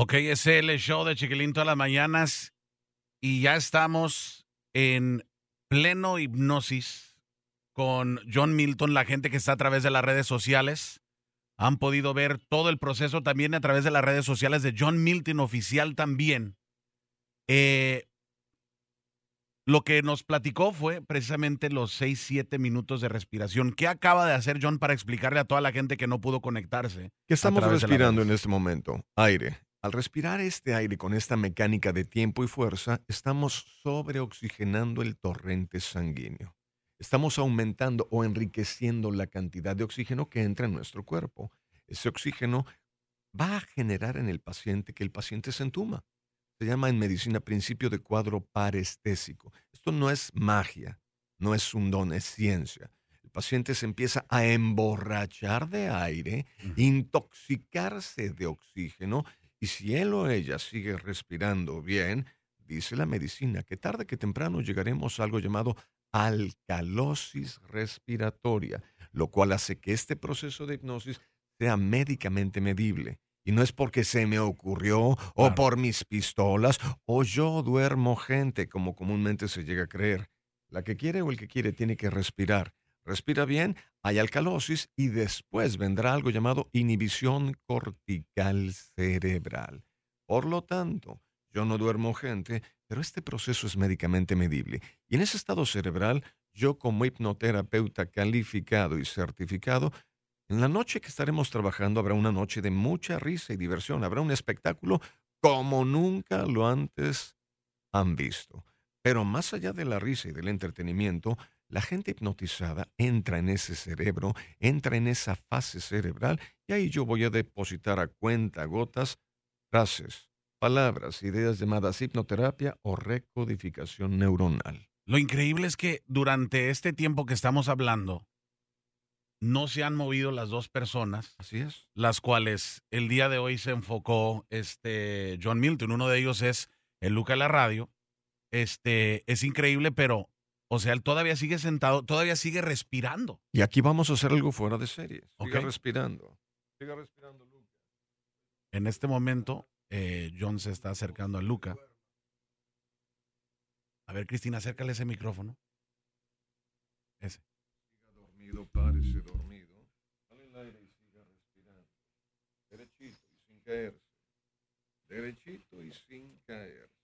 Ok, es el show de Chiquilín todas las mañanas y ya estamos en pleno hipnosis con John Milton, la gente que está a través de las redes sociales. Han podido ver todo el proceso también a través de las redes sociales de John Milton Oficial también. Eh, lo que nos platicó fue precisamente los 6, 7 minutos de respiración. ¿Qué acaba de hacer John para explicarle a toda la gente que no pudo conectarse? ¿Qué estamos respirando en este momento? Aire. Al respirar este aire con esta mecánica de tiempo y fuerza, estamos sobreoxigenando el torrente sanguíneo. Estamos aumentando o enriqueciendo la cantidad de oxígeno que entra en nuestro cuerpo. Ese oxígeno va a generar en el paciente que el paciente se entuma. Se llama en medicina principio de cuadro parestésico. Esto no es magia, no es un don, es ciencia. El paciente se empieza a emborrachar de aire, intoxicarse de oxígeno, y si él o ella sigue respirando bien, dice la medicina que tarde que temprano llegaremos a algo llamado alcalosis respiratoria, lo cual hace que este proceso de hipnosis sea médicamente medible. Y no es porque se me ocurrió, o por mis pistolas, o yo duermo gente, como comúnmente se llega a creer. La que quiere o el que quiere tiene que respirar. Respira bien, hay alcalosis y después vendrá algo llamado inhibición cortical cerebral. Por lo tanto, yo no duermo gente, pero este proceso es médicamente medible. Y en ese estado cerebral, yo como hipnoterapeuta calificado y certificado, en la noche que estaremos trabajando habrá una noche de mucha risa y diversión, habrá un espectáculo como nunca lo antes han visto. Pero más allá de la risa y del entretenimiento, la gente hipnotizada entra en ese cerebro, entra en esa fase cerebral y ahí yo voy a depositar a cuenta gotas frases, palabras, ideas llamadas hipnoterapia o recodificación neuronal. Lo increíble es que durante este tiempo que estamos hablando, no se han movido las dos personas, Así es. las cuales el día de hoy se enfocó este John Milton. Uno de ellos es el Luca de la radio. Este es increíble, pero, o sea, él todavía sigue sentado, todavía sigue respirando. Y aquí vamos a hacer algo fuera de serie. Siga Ok. respirando. Siga respirando, Luca. En este momento, eh, John se está acercando a Luca. A ver, Cristina, acércale ese micrófono. Ese. Siga dormido, párese dormido. Dale el aire y siga respirando. Derechito y sin caerse. Derechito y sin caerse.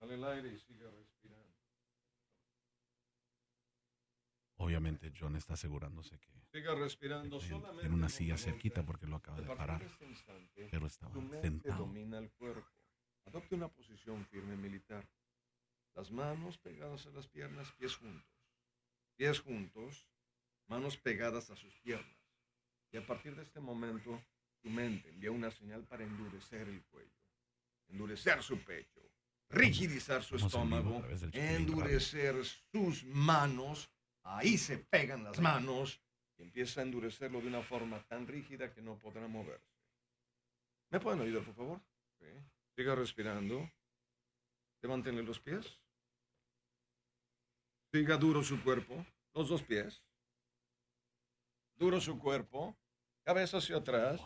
Dale el aire y siga respirando. Obviamente, John está asegurándose que Siga respirando en- solamente. en una silla se cerquita porque lo acaba de parar, este instante, pero estaba sentado. domina el cuerpo. Adopte una posición firme militar. Las manos pegadas a las piernas, pies juntos. Pies juntos, manos pegadas a sus piernas. Y a partir de este momento, tu mente envía una señal para endurecer el cuello, endurecer su pecho, rigidizar su estómago, endurecer sus manos. Ahí se pegan las manos y empieza a endurecerlo de una forma tan rígida que no podrá moverse. ¿Me pueden ayudar, por favor? Sí. Siga respirando. Levántenle los pies. Siga duro su cuerpo. Los dos pies. Duro su cuerpo. Cabeza hacia atrás.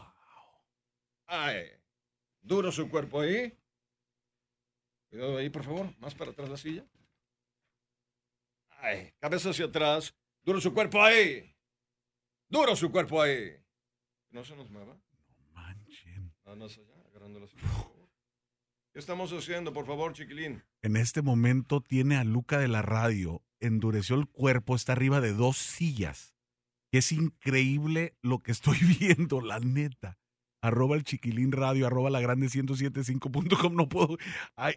Ay. Duro su cuerpo ahí. Cuidado ahí, por favor. Más para atrás la silla. Ay. Cabeza hacia atrás. Duro su cuerpo ahí. Duro su cuerpo ahí. No se nos mueva. No manchen. Más allá. ¿Qué estamos haciendo, por favor, chiquilín? En este momento tiene a Luca de la radio, endureció el cuerpo, está arriba de dos sillas. Es increíble lo que estoy viendo, la neta. Arroba el chiquilín radio, arroba la grande 1075.com, no puedo. Ay,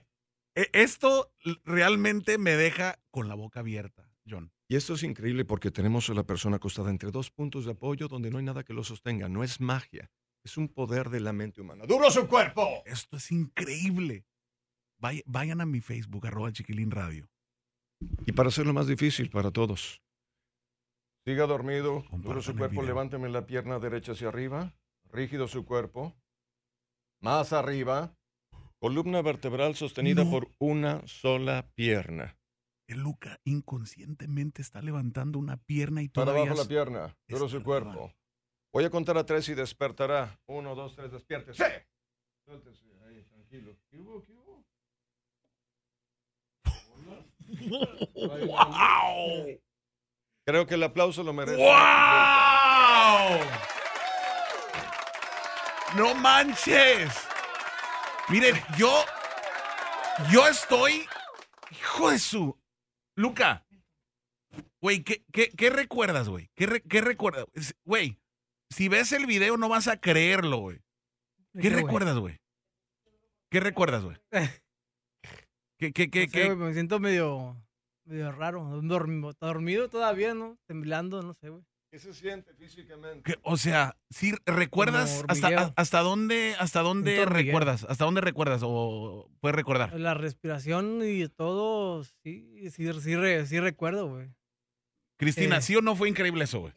esto realmente me deja con la boca abierta, John. Y esto es increíble porque tenemos a la persona acostada entre dos puntos de apoyo donde no hay nada que lo sostenga. No es magia, es un poder de la mente humana. ¡Duro su cuerpo! Esto es increíble. Vay- vayan a mi Facebook, arroba chiquilín radio. Y para hacerlo más difícil para todos. Siga dormido, duro su cuerpo, levánteme la pierna derecha hacia arriba, rígido su cuerpo, más arriba, columna vertebral sostenida No. por una sola pierna. El Luca inconscientemente está levantando una pierna y Para todavía... abajo la pierna, duro su cuerpo. Voy a contar a tres y despertará. Uno, dos, tres, despiértese. ¡Wow! Creo que el aplauso lo merece. ¡Wow! ¡No manches! Miren, yo. Yo estoy. Hijo de su. Luca. Güey, ¿qué, qué, qué recuerdas, güey? ¿Qué, re- qué recuerdas? Güey, si ves el video no vas a creerlo, güey. ¿De ¿Qué recuerdas, güey? ¿Qué recuerdas, güey? ¿Qué, qué, qué, No sé, qué? güey, me siento medio, medio raro. Dormido, dormido todavía, ¿no? Temblando, no sé, güey. ¿Qué se siente físicamente? O sea, si recuerdas hasta, hasta dónde, hasta dónde recuerdas, hasta dónde recuerdas o puedes recordar. La respiración y todo, sí, sí, sí, re- sí recuerdo, güey. Cristina, Eh. ¿sí o no fue increíble eso, güey?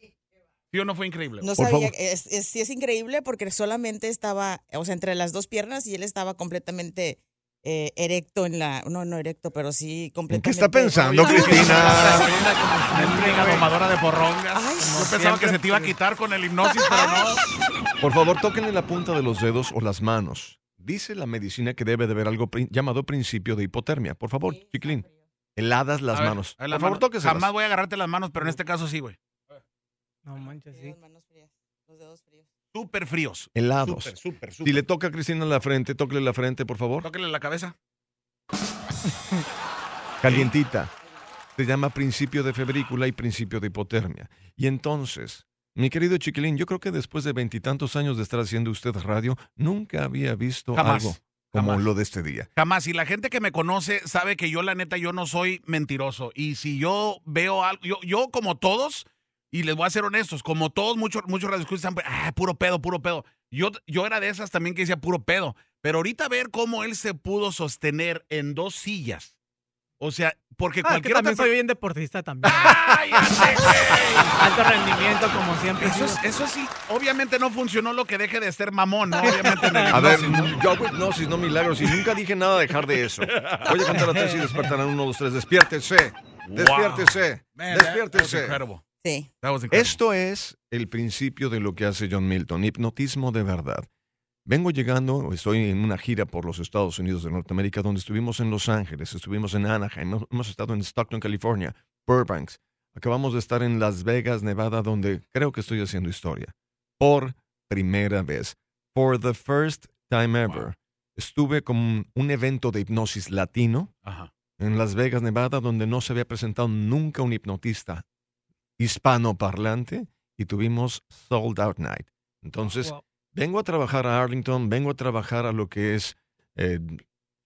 ¿Sí o no fue increíble? No Por sabía, favor. es, es- sí es increíble porque solamente estaba, o sea, entre las dos piernas y él estaba completamente eh, erecto en la, no, no erecto, pero sí ¿En completamente. qué está pensando, Cristina? Mendiga domadora de porrongas. Ay, Yo pensaba que se te iba a quitar con el hipnosis, pero no. Por favor, tóquenle la punta de los dedos o las manos. Dice la medicina que debe de haber algo pri- llamado principio de hipotermia. Por favor, chiquilín, heladas las ver, manos. a ver, las Por favor, manos. tóqueselas. Jamás voy a agarrarte las manos, pero en este caso sí, güey. No manches, Sí, sí. las manos frías, los dedos fríos. Súper fríos. Helados. Súper, súper, Si súper. le toca a Cristina la frente, tóquele la frente, por favor. Tóquele la cabeza. Calientita. Se llama principio de febrícula y principio de hipotermia. Y entonces, mi querido chiquilín, yo creo que después de veintitantos años de estar haciendo usted radio, nunca había visto Jamás, algo como jamás. lo de este día. Jamás. Y la gente que me conoce sabe que yo, la neta, yo no soy mentiroso. Y si yo veo algo, yo, yo como todos, y les voy a ser honestos, como todos, muchos, muchos radioescuchas están, ah, puro pedo, puro pedo. Yo, yo era de esas también que decía puro pedo. Pero ahorita ver cómo él se pudo sostener en dos sillas. O sea, porque Ah, que cualquier también otra soy bien deportista también. ¡Ay! Alto rendimiento, como siempre. Eso, es- sí. eso sí, obviamente no funcionó lo que deje de ser mamón, ¿no? Obviamente en el A ver, yo hago hipnosis, no milagros, y nunca dije nada de dejar de eso. Voy a contar a tres y despertarán uno, dos, tres. Despiértese, despiértese, Man, that- that was despiértese. Sí. That was incredible. Esto es el principio de lo que hace John Milton, hipnotismo de verdad. Vengo llegando, estoy en una gira por los Estados Unidos de Norteamérica, donde estuvimos en Los Ángeles, estuvimos en Anaheim, hemos- hemos estado en Stockton, California, Burbanks, acabamos de estar en Las Vegas, Nevada, donde creo que estoy haciendo historia. Por primera vez, for the first time ever, Wow. estuve con un evento de hipnosis latino Ajá. en Las Vegas, Nevada, donde no se había presentado nunca un hipnotista hispanoparlante y tuvimos Sold Out Night. Entonces, Wow. vengo a trabajar a Arlington, vengo a trabajar a lo que es eh,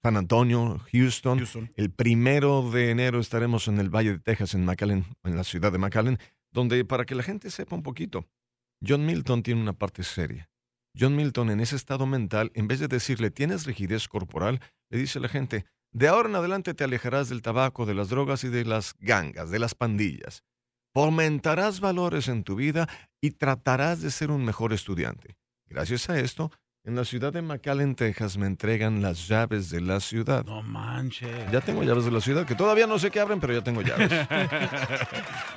San Antonio, Houston. Houston. El primero de enero estaremos en el Valle de Texas, en McAllen, en la ciudad de McAllen, donde para que la gente sepa un poquito, John Milton tiene una parte seria. John Milton en ese estado mental, en vez de decirle tienes rigidez corporal, le dice a la gente, de ahora en adelante te alejarás del tabaco, de las drogas y de las gangas, de las pandillas. Fomentarás valores en tu vida y tratarás de ser un mejor estudiante. Gracias a esto, en la ciudad de McAllen, Texas, me entregan las llaves de la ciudad. No manches. Ya tengo llaves de la ciudad, que todavía no sé qué abren, pero ya tengo llaves.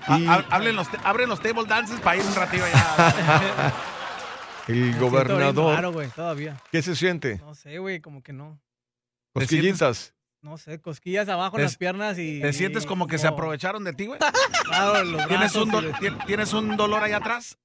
Y- hablen los, abren los table dances para ir un ratillo allá. El Me gobernador, raro, güey, todavía. ¿qué se siente? No sé, güey, como que no. ¿Te sientes- Cosquillitas. No sé, cosquillas abajo ¿Te- en las piernas y... ¿Te sientes como que se aprovecharon de ti, güey? Claro, los ¿Tienes brazos un, ¿Tienes un dolor ahí atrás?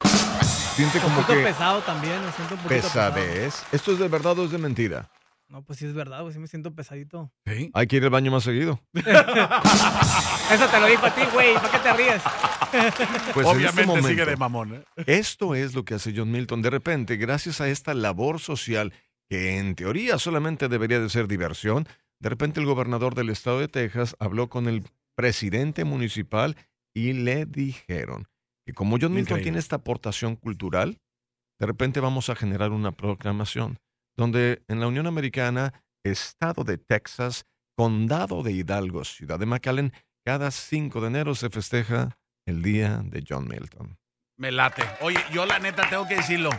Siente Un como poquito que pesado también, me siento un poquito pesado. pesadez. ¿Esto es de verdad o es de mentira? No, pues sí es verdad, güey, sí me siento pesadito. Sí. Hay que ir al baño más seguido. Eso te lo dijo a ti, güey, ¿para qué te ríes? Pues este Obviamente momento, sigue de mamón, ¿eh? Esto es lo que hace John Milton. De repente, gracias a esta labor social, que en teoría solamente debería de ser diversión, de repente el gobernador del estado de Texas habló con el presidente municipal y le dijeron que como John Milton Increíble. tiene esta aportación cultural, de repente vamos a generar una proclamación donde en la Unión Americana, estado de Texas, condado de Hidalgo, ciudad de McAllen, cada 5 de enero se festeja el día de John Milton. Me late. Oye, yo la neta tengo que decirlo.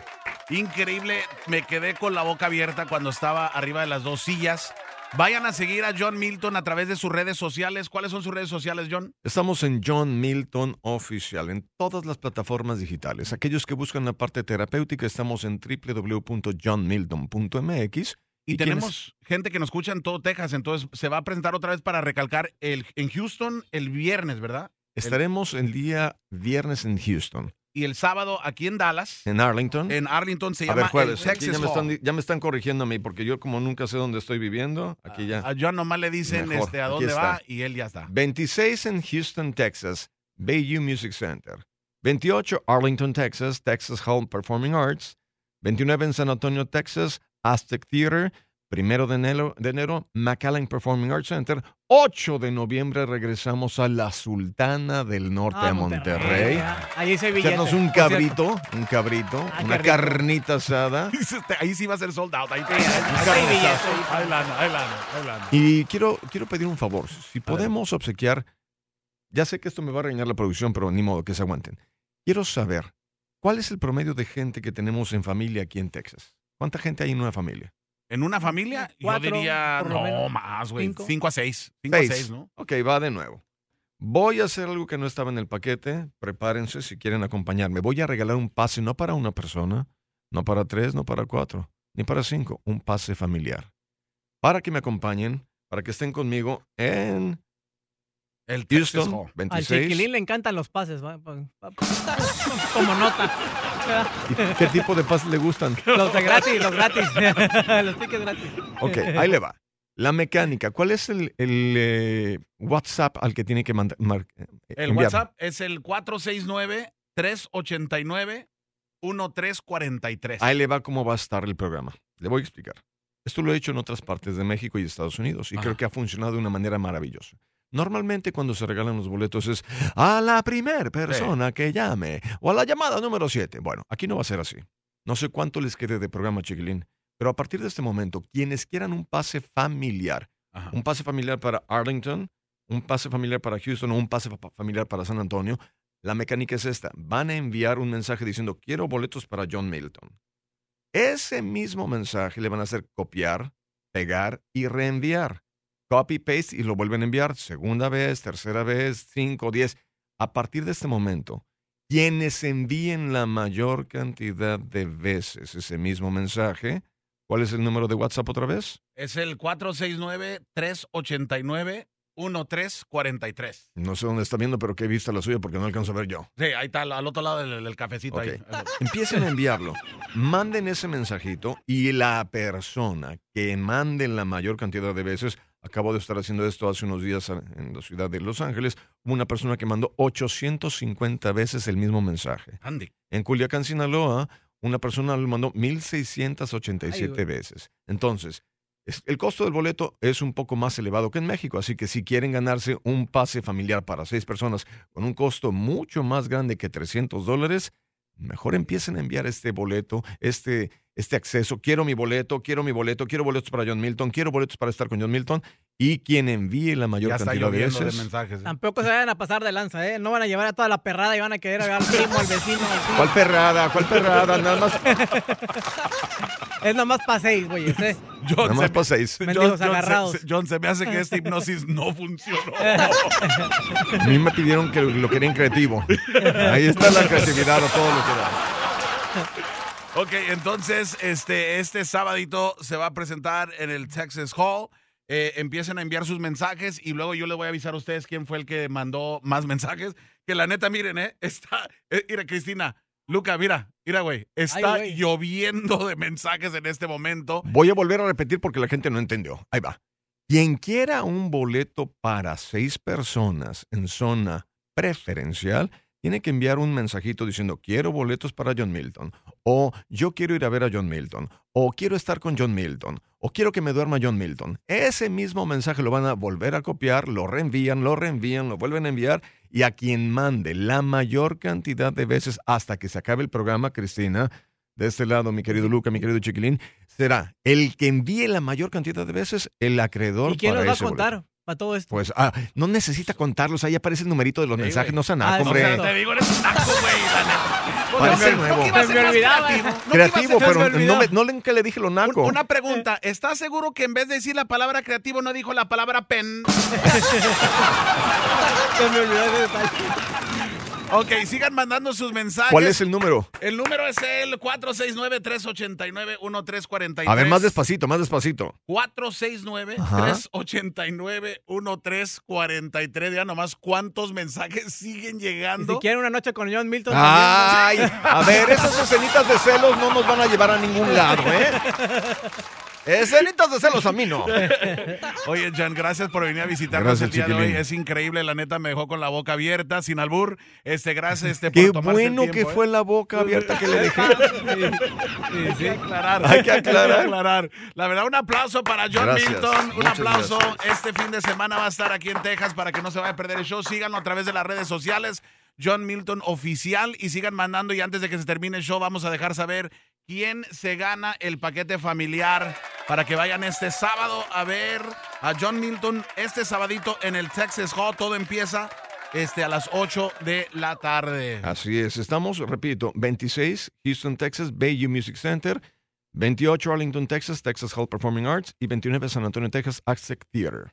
Increíble. Me quedé con la boca abierta cuando estaba arriba de las dos sillas. Vayan a seguir a John Milton a través de sus redes sociales. ¿Cuáles son sus redes sociales, John? Estamos en John Milton Oficial, en todas las plataformas digitales. Aquellos que buscan la parte terapéutica, estamos en www.johnmilton.mx Y, ¿Y quién tenemos gente que nos escucha en todo Texas, entonces se va a presentar otra vez para recalcar el, en Houston el viernes, ¿verdad? Estaremos el día viernes en Houston, Y el sábado aquí en Dallas, en Arlington. en Arlington se a llama ver, el jueves. Texas ya, me están, ya me están corrigiendo a mí porque yo como nunca sé dónde estoy viviendo, aquí ya. A John nomás le dicen Mejor, este, a dónde va y él ya está. 26 en Houston, Texas, Bayview Music Center. 28 Arlington, Texas, Texas Hall Performing Arts. 29 en San Antonio, Texas, Aztec Theater. Primero de enero, de enero, McAllen Performing Arts Center. 8 de noviembre regresamos a la Sultana del Norte, Ah, a Monterrey. ah, Ahí se. Echarnos un cabrito, un cabrito, Ah, una carnita asada. Ahí sí va a ser sold out. Ahí, Sí, ahí. Ahí lana, ahí lana, ahí lana. Y quiero, quiero pedir un favor. Si podemos obsequiar, ya sé que esto me va a reñar la producción, pero ni modo que se aguanten. Quiero saber, ¿cuál es el promedio de gente que tenemos en familia aquí en Texas? ¿Cuánta gente hay en una familia? En una familia, Cuatro, yo diría, no menos. más, güey. Cinco. Cinco a seis. Cinco a Seis. seis, ¿no? Ok, va de nuevo. Voy a hacer algo que no estaba en el paquete. Prepárense si quieren acompañarme. Voy a regalar un pase no para una persona, no para tres, no para cuatro, ni para cinco. Un pase familiar. Para que me acompañen, para que estén conmigo en El Texas Houston, Hall. Al 26. chiquilín le encantan los pases, va, como nota. ¿Y ¿Qué tipo de pases le gustan? Los de gratis, los gratis. los tickets gratis. Ok, ahí le va. La mecánica, ¿cuál es el, el, eh, WhatsApp al que tiene que mandar? mar- eh, El enviar? WhatsApp es el 469-389-1343. Ahí le va cómo va a estar el programa. Le voy a explicar. Esto lo he hecho en otras partes de México y Estados Unidos y Ajá. creo que ha funcionado de una manera maravillosa. Normalmente cuando se regalan los boletos es a la primer persona que llame o a la llamada número 7. Bueno, aquí no va a ser así. No sé cuánto les quede de programa, chiquilín, pero a partir de este momento, quienes quieran un pase familiar, Ajá. un pase familiar para Arlington, un pase familiar para Houston o un pase fa- familiar para San Antonio, la mecánica es esta. Van a enviar un mensaje diciendo, quiero boletos para John Milton. Ese mismo mensaje le van a hacer copiar, pegar y reenviar. Copy, paste y lo vuelven a enviar segunda vez, tercera vez, cinco, diez. A partir de este momento, quienes envíen la mayor cantidad de veces ese mismo mensaje, ¿cuál es el número de WhatsApp otra vez? Es el 469-389-1343. No sé dónde está viendo, pero qué vista la suya porque no alcanzo a ver yo. Sí, ahí está, al otro lado del, del cafecito. Ahí. Empiecen a enviarlo. Manden ese mensajito y la persona que mande la mayor cantidad de veces, acabo de estar haciendo esto hace unos días en la ciudad de Los Ángeles, hubo una persona que mandó 850 veces el mismo mensaje. Andy. En Culiacán, Sinaloa, una persona lo mandó Ay, 1687 güey. veces. Entonces, es- el costo del boleto es un poco más elevado que en México, así que si quieren ganarse un pase familiar para seis personas con un costo mucho más grande que 300 dólares, mejor empiecen a enviar este boleto, este, este acceso. Quiero mi boleto, quiero mi boleto, quiero boletos para John Milton, quiero boletos para estar con John Milton. Y quien envíe la mayor Ya está cantidad de veces. mensajes. ¿eh? Tampoco se vayan a pasar de lanza, ¿eh? No van a llevar a toda la perrada y van a querer ver al primo, al vecino, al. ¿Cuál perrada? ¿Cuál perrada? Nada más, Es nomás para seis, güey. ¿eh? Nada más para seis. Mendigos se- agarrados. se- John, se me hace que esta hipnosis no funcionó. A mí me pidieron que lo querían creativo. Ahí está la creatividad o todo lo que da. Ok, entonces este, este sabadito se va a presentar en el Texas Hall. Eh, empiecen a enviar sus mensajes y luego yo les voy a avisar a ustedes quién fue el que mandó más mensajes. Que la neta, miren, ¿eh? Está, eh, mira, Cristina, Luca, mira, mira, güey, está güey. lloviendo de mensajes en este momento. Voy a volver a repetir porque la gente no entendió. Ahí va. Quien quiera un boleto para seis personas en zona preferencial, tiene que enviar un mensajito diciendo quiero boletos para John Milton, o yo quiero ir a ver a John Milton, o quiero estar con John Milton, o quiero que me duerma John Milton. Ese mismo mensaje lo van a volver a copiar, lo reenvían, lo reenvían, lo vuelven a enviar, y a quien mande la mayor cantidad de veces hasta que se acabe el programa, Cristina, de este lado, mi querido Luca, mi querido Chiquilín, será el que envíe la mayor cantidad de veces el acreedor ¿Y quién para los va a contar boleto. Para todo esto? Pues ah, no necesita contarlos, ahí aparece el numerito de los Sí, mensajes, güey. no sean Ah, hombre. cierto. Te digo, eres un naco, güey, la neta. Parece No, nuevo. ¿no me olvidaba. creativo? ¿No pero no me, no le, nunca le dije lo naco. Una pregunta, ¿estás seguro que en vez de decir la palabra creativo no dijo la palabra pen? Se me olvidó ese detalle. Ok, sigan mandando sus mensajes. ¿Cuál es el número? El número es el 469-389-1343. A ver, más despacito, más despacito. 469-389-1343. Ya nomás cuántos mensajes siguen Y llegando. si quieren una noche con John Milton Ay, a ver, esas escenitas de celos no nos van a llevar a ningún lado, ¿eh? Escenitas de celos a mí no. Oye, Jan, gracias por venir a visitarnos Gracias, el día de hoy. Es increíble, la neta me dejó con la boca abierta, sin albur. Este, gracias este, Qué por el bueno que ¿eh? fue la boca abierta que le dejé. Hay que aclarar. Hay que aclarar. aclarar. La verdad, un aplauso para John Gracias, Milton. Un muchas aplauso. gracias. Este fin de semana va a estar aquí en Texas para que no se vaya a perder el show. Síganlo a través de las redes sociales. John Milton Oficial y sigan mandando y antes de que se termine el show vamos a dejar saber quién se gana el paquete familiar para que vayan este sábado a ver a John Milton este sabadito en el Texas Hall. Todo empieza este, a las 8 de la tarde. Así es, estamos, repito, 26 Houston, Texas, Bayview Music Center, 28 Arlington, Texas, Texas Hall Performing Arts y 29 San Antonio, Texas, Aztec Theater.